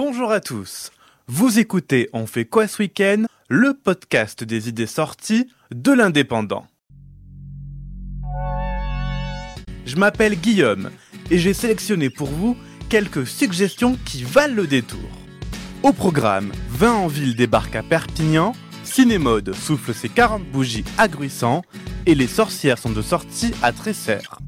Bonjour à tous. Vous écoutez On fait quoi ce week-end? Le podcast des idées sorties de l'indépendant. Je m'appelle Guillaume et j'ai sélectionné pour vous quelques suggestions qui valent le détour. Au programme, 20 en ville débarque à Perpignan, Cinémode souffle ses 40 bougies à et les sorcières sont de sortie à Tresserre.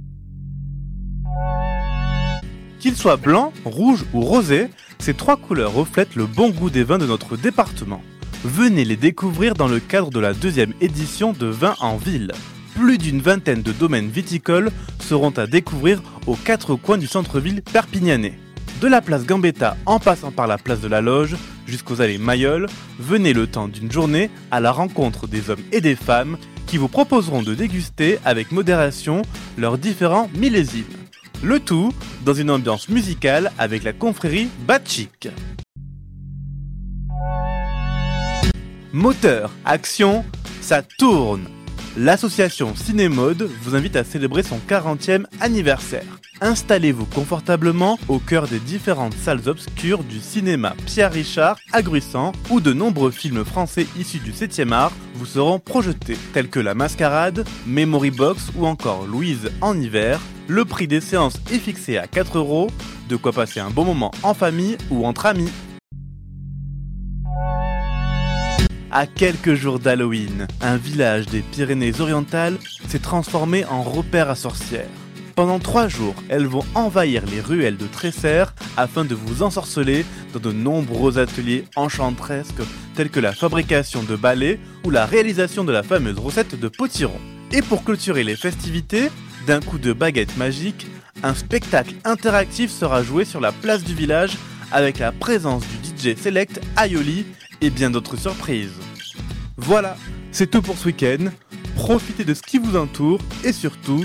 Qu'ils soient blancs, rouges ou rosés, ces trois couleurs reflètent le bon goût des vins de notre département. Venez les découvrir dans le cadre de la deuxième édition de Vins en ville. Plus d'une vingtaine de domaines viticoles seront à découvrir aux quatre coins du centre-ville perpignanais. De la place Gambetta en passant par la place de la Loge jusqu'aux allées Mayol, venez le temps d'une journée à la rencontre des hommes et des femmes qui vous proposeront de déguster avec modération leurs différents millésimes. Le tout dans une ambiance musicale avec la confrérie Batchik. Moteur, action, ça tourne L'association Cinémode vous invite à célébrer son 40e anniversaire. Installez-vous confortablement au cœur des différentes salles obscures du cinéma Pierre Richard à Gruissant où de nombreux films français issus du 7e art vous seront projetés, tels que La Mascarade, Memory Box ou encore Louise en hiver. Le prix des séances est fixé à 4 euros, de quoi passer un bon moment en famille ou entre amis. À quelques jours d'Halloween, un village des Pyrénées-Orientales s'est transformé en repère à sorcières. Pendant trois jours, elles vont envahir les ruelles de Tresserre afin de vous ensorceler dans de nombreux ateliers enchantresques tels que la fabrication de balais ou la réalisation de la fameuse recette de potiron. Et pour clôturer les festivités, d'un coup de baguette magique, un spectacle interactif sera joué sur la place du village avec la présence du DJ Select Aioli et bien d'autres surprises. Voilà, c'est tout pour ce week-end. Profitez de ce qui vous entoure et surtout,